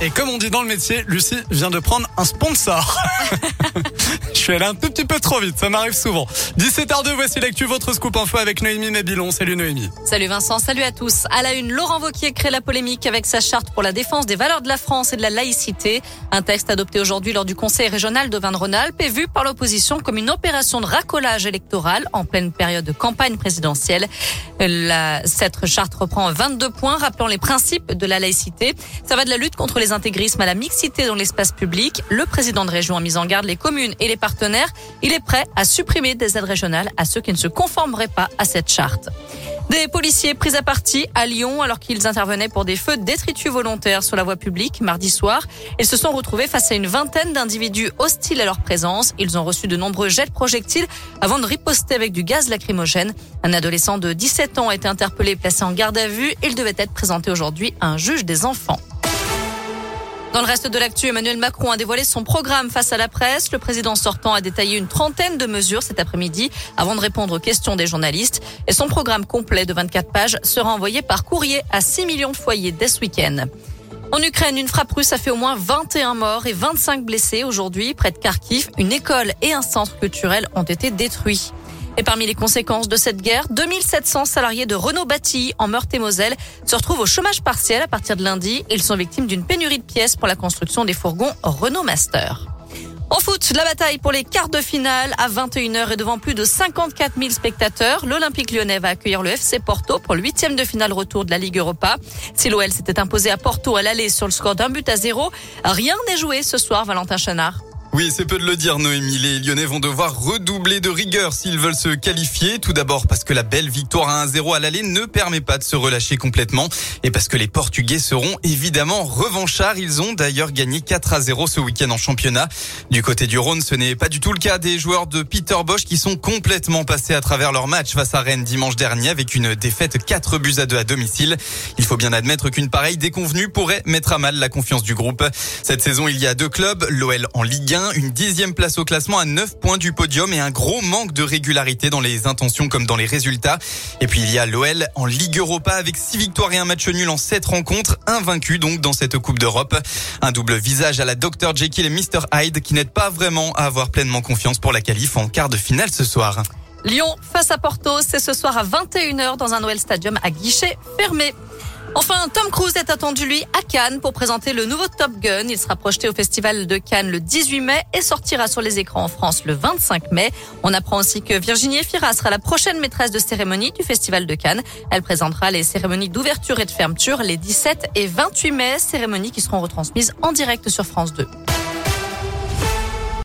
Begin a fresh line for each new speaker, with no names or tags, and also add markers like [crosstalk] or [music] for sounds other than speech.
Et comme on dit dans le métier, Lucie vient de prendre un sponsor. [laughs] Suis allé un tout petit peu trop vite, ça m'arrive souvent. 17h02, voici l'actu, votre scoop info avec Noémie Mabilon. Salut Noémie.
Salut Vincent, salut à tous. À la une, Laurent Vauquier crée la polémique avec sa charte pour la défense des valeurs de la France et de la laïcité. Un texte adopté aujourd'hui lors du Conseil régional de Vin-de-Rhône-Alpes est vu par l'opposition comme une opération de racolage électoral en pleine période de campagne présidentielle. La, cette charte reprend 22 points rappelant les principes de la laïcité. Ça va de la lutte contre les intégrismes à la mixité dans l'espace public. Le président de région a mis en garde les communes et les partenaires. Il est prêt à supprimer des aides régionales à ceux qui ne se conformeraient pas à cette charte. Des policiers pris à partie à Lyon alors qu'ils intervenaient pour des feux détritus volontaires sur la voie publique mardi soir. Ils se sont retrouvés face à une vingtaine d'individus hostiles à leur présence. Ils ont reçu de nombreux jets de projectiles avant de riposter avec du gaz lacrymogène. Un adolescent de 17 ans a été interpellé et placé en garde à vue. Il devait être présenté aujourd'hui à un juge des enfants. Dans le reste de l'actu, Emmanuel Macron a dévoilé son programme face à la presse. Le président sortant a détaillé une trentaine de mesures cet après-midi avant de répondre aux questions des journalistes. Et son programme complet de 24 pages sera envoyé par courrier à 6 millions de foyers dès ce week-end. En Ukraine, une frappe russe a fait au moins 21 morts et 25 blessés aujourd'hui. Près de Kharkiv, une école et un centre culturel ont été détruits. Et parmi les conséquences de cette guerre, 2700 salariés de Renault Bâti en Meurthe-et-Moselle se retrouvent au chômage partiel à partir de lundi. Ils sont victimes d'une pénurie de pièces pour la construction des fourgons Renault Master. En foot, la bataille pour les quarts de finale à 21h et devant plus de 54 000 spectateurs. L'Olympique lyonnais va accueillir le FC Porto pour le huitième de finale retour de la Ligue Europa. Si l'OL s'était imposé à Porto à l'aller sur le score d'un but à zéro, rien n'est joué ce soir, Valentin Chanard.
Oui, c'est peu de le dire, Noémie. Les Lyonnais vont devoir redoubler de rigueur s'ils veulent se qualifier. Tout d'abord parce que la belle victoire à 1-0 à l'aller ne permet pas de se relâcher complètement. Et parce que les Portugais seront évidemment revanchards. Ils ont d'ailleurs gagné 4 à 0 ce week-end en championnat. Du côté du Rhône, ce n'est pas du tout le cas des joueurs de Peter Bosch qui sont complètement passés à travers leur match face à Rennes dimanche dernier avec une défaite 4 buts à 2 à domicile. Il faut bien admettre qu'une pareille déconvenue pourrait mettre à mal la confiance du groupe. Cette saison, il y a deux clubs, l'OL en Ligue 1 une dixième place au classement à 9 points du podium et un gros manque de régularité dans les intentions comme dans les résultats. Et puis il y a l'OL en Ligue Europa avec 6 victoires et un match nul en 7 rencontres, invaincu donc dans cette Coupe d'Europe. Un double visage à la Dr Jekyll et Mr Hyde qui n'aident pas vraiment à avoir pleinement confiance pour la qualif en quart de finale ce soir.
Lyon face à Porto, c'est ce soir à 21h dans un Noël Stadium à guichet fermé. Enfin, Tom Cruise est attendu, lui, à Cannes pour présenter le nouveau Top Gun. Il sera projeté au Festival de Cannes le 18 mai et sortira sur les écrans en France le 25 mai. On apprend aussi que Virginie Efira sera la prochaine maîtresse de cérémonie du Festival de Cannes. Elle présentera les cérémonies d'ouverture et de fermeture les 17 et 28 mai, cérémonies qui seront retransmises en direct sur France 2.